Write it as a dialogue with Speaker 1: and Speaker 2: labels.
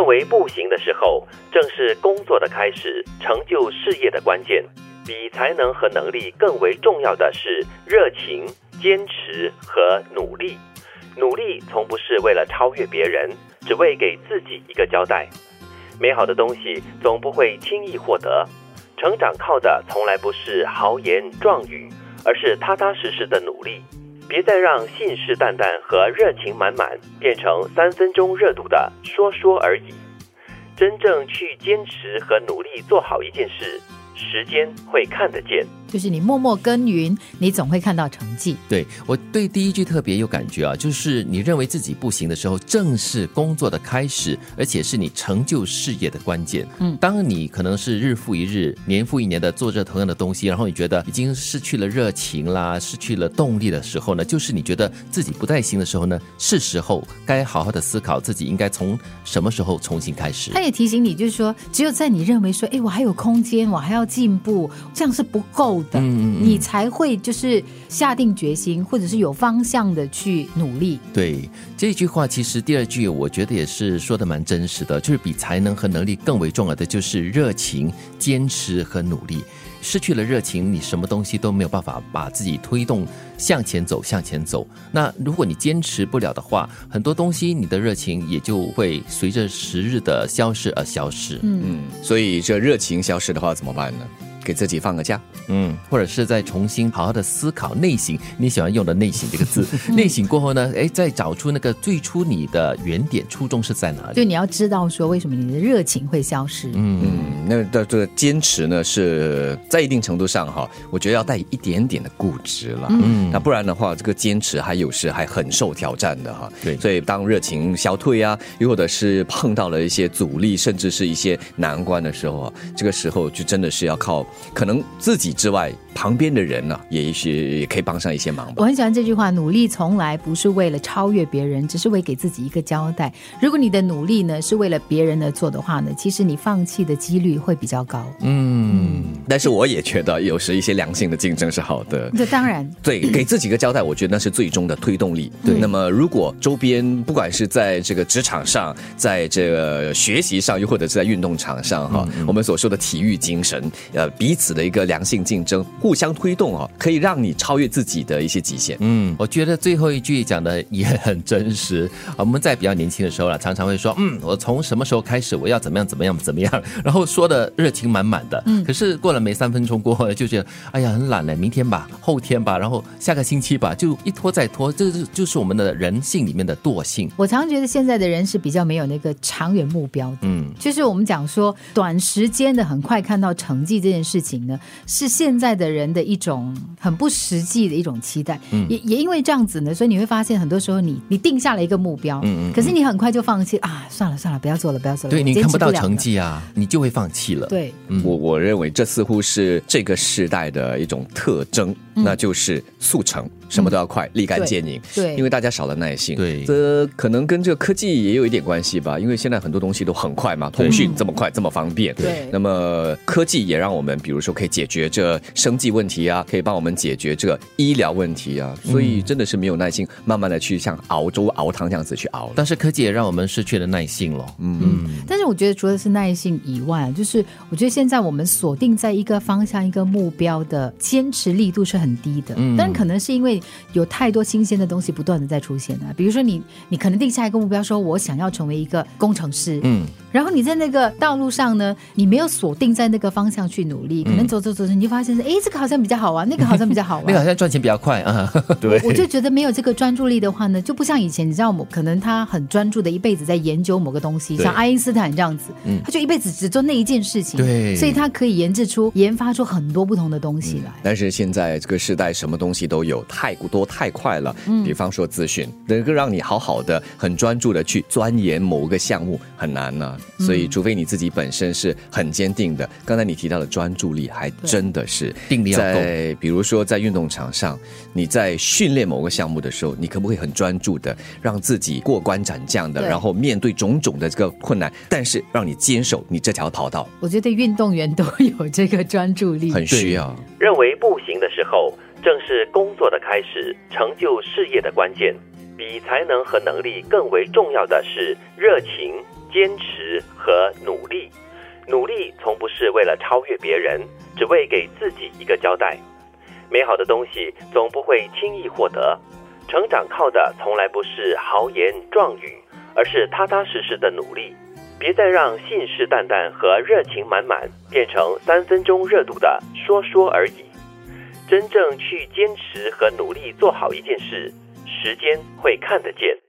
Speaker 1: 认为不行的时候，正是工作的开始，成就事业的关键。比才能和能力更为重要的是热情、坚持和努力。努力从不是为了超越别人，只为给自己一个交代。美好的东西总不会轻易获得，成长靠的从来不是豪言壮语，而是踏踏实实的努力。别再让信誓旦旦和热情满满变成三分钟热度的说说而已。真正去坚持和努力做好一件事，时间会看得见。
Speaker 2: 就是你默默耕耘，你总会看到成绩。
Speaker 3: 对我对第一句特别有感觉啊，就是你认为自己不行的时候，正是工作的开始，而且是你成就事业的关键。嗯，当你可能是日复一日、年复一年的做着同样的东西，然后你觉得已经失去了热情啦，失去了动力的时候呢，就是你觉得自己不太行的时候呢，是时候该好好的思考自己应该从什么时候重新开始。
Speaker 2: 他也提醒你，就是说，只有在你认为说，哎，我还有空间，我还要进步，这样是不够。的，你才会就是下定决心，或者是有方向的去努力。
Speaker 3: 对这句话，其实第二句我觉得也是说的蛮真实的，就是比才能和能力更为重要的就是热情、坚持和努力。失去了热情，你什么东西都没有办法把自己推动向前走，向前走。那如果你坚持不了的话，很多东西你的热情也就会随着时日的消失而消失。
Speaker 4: 嗯，所以这热情消失的话怎么办呢？给自己放个假，
Speaker 3: 嗯，或者是再重新好好的思考内省。你喜欢用的“内省”这个字，内省过后呢，哎，再找出那个最初你的原点初衷是在哪里？
Speaker 2: 就你要知道说，为什么你的热情会消失？
Speaker 4: 嗯，那的这个坚持呢，是在一定程度上哈，我觉得要带一点点的固执了。嗯，那不然的话，这个坚持还有时还很受挑战的哈。
Speaker 3: 对，
Speaker 4: 所以当热情消退啊，又或者是碰到了一些阻力，甚至是一些难关的时候啊，这个时候就真的是要靠。可能自己之外，旁边的人呢，也许也可以帮上一些忙吧。
Speaker 2: 我很喜欢这句话：努力从来不是为了超越别人，只是为给自己一个交代。如果你的努力呢是为了别人而做的话呢，其实你放弃的几率会比较高。
Speaker 4: 嗯，但是我也觉得有时一些良性的竞争是好的。
Speaker 2: 这当然，
Speaker 4: 对，给自己一个交代，我觉得那是最终的推动力。
Speaker 3: 对，
Speaker 4: 那么如果周边不管是在这个职场上，在这个学习上，又或者是在运动场上，哈，我们所说的体育精神，呃，彼此的一个良性竞争，互相推动啊，可以让你超越自己的一些极限。
Speaker 3: 嗯，我觉得最后一句讲的也很真实。我们在比较年轻的时候呢，常常会说，嗯，我从什么时候开始，我要怎么样怎么样怎么样，然后说的热情满满的。嗯，可是过了没三分钟过后，就觉得，哎呀，很懒了，明天吧，后天吧，然后下个星期吧，就一拖再拖，这是就是我们的人性里面的惰性。
Speaker 2: 我常觉得现在的人是比较没有那个长远目标的。嗯，就是我们讲说，短时间的很快看到成绩这件事情呢。是现在的人的一种很不实际的一种期待，也也因为这样子呢，所以你会发现很多时候你你定下了一个目标，嗯嗯，可是你很快就放弃啊，算了算了，不要做了，不要做了，
Speaker 3: 对你看不到成绩啊，你就会放弃了。
Speaker 2: 对，
Speaker 4: 我我认为这似乎是这个时代的一种特征，那就是速成。什么都要快，立竿见影。
Speaker 2: 对，
Speaker 4: 因为大家少了耐心。
Speaker 3: 对，
Speaker 4: 这可能跟这个科技也有一点关系吧。因为现在很多东西都很快嘛，通讯这么快，这么方便。
Speaker 2: 对。
Speaker 4: 那么科技也让我们，比如说可以解决这生计问题啊，可以帮我们解决这个医疗问题啊。所以真的是没有耐心，慢慢的去像熬粥熬汤这样子去熬。
Speaker 3: 但是科技也让我们失去了耐性了。
Speaker 2: 嗯。但是我觉得除了是耐性以外，就是我觉得现在我们锁定在一个方向、一个目标的坚持力度是很低的。嗯。但可能是因为。有太多新鲜的东西不断的在出现啊，比如说你，你可能定下一个目标，说我想要成为一个工程师，嗯，然后你在那个道路上呢，你没有锁定在那个方向去努力，可能走走走走，你就发现是，哎，这个好像比较好玩，那个好像比较好玩，
Speaker 3: 那个好像赚钱比较快啊，对，
Speaker 2: 我就觉得没有这个专注力的话呢，就不像以前，你知道，我可能他很专注的一辈子在研究某个东西，像爱因斯坦这样子，嗯，他就一辈子只做那一件事情，
Speaker 3: 对，
Speaker 2: 所以他可以研制出、研发出很多不同的东西来。
Speaker 4: 但是现在这个时代，什么东西都有，太多太快了。嗯，比方说资讯能够让你好好的、很专注的去钻研某个项目很难呢，所以除非你自己本身是很坚定的。刚才你提到的专注力，还真的是
Speaker 3: 定力要够。
Speaker 4: 比如说在运动场上，你在训练某个项目的时候，你可不可以很专注的让自己过关斩将的，然后面对种种的这个困难，但是让你坚守你这条跑道？
Speaker 2: 我觉得运动员都有这个专注力，
Speaker 4: 很需要。
Speaker 1: 认为不行后。正是工作的开始，成就事业的关键。比才能和能力更为重要的是热情、坚持和努力。努力从不是为了超越别人，只为给自己一个交代。美好的东西总不会轻易获得，成长靠的从来不是豪言壮语，而是踏踏实实的努力。别再让信誓旦旦和热情满满变成三分钟热度的说说而已。真正去坚持和努力做好一件事，时间会看得见。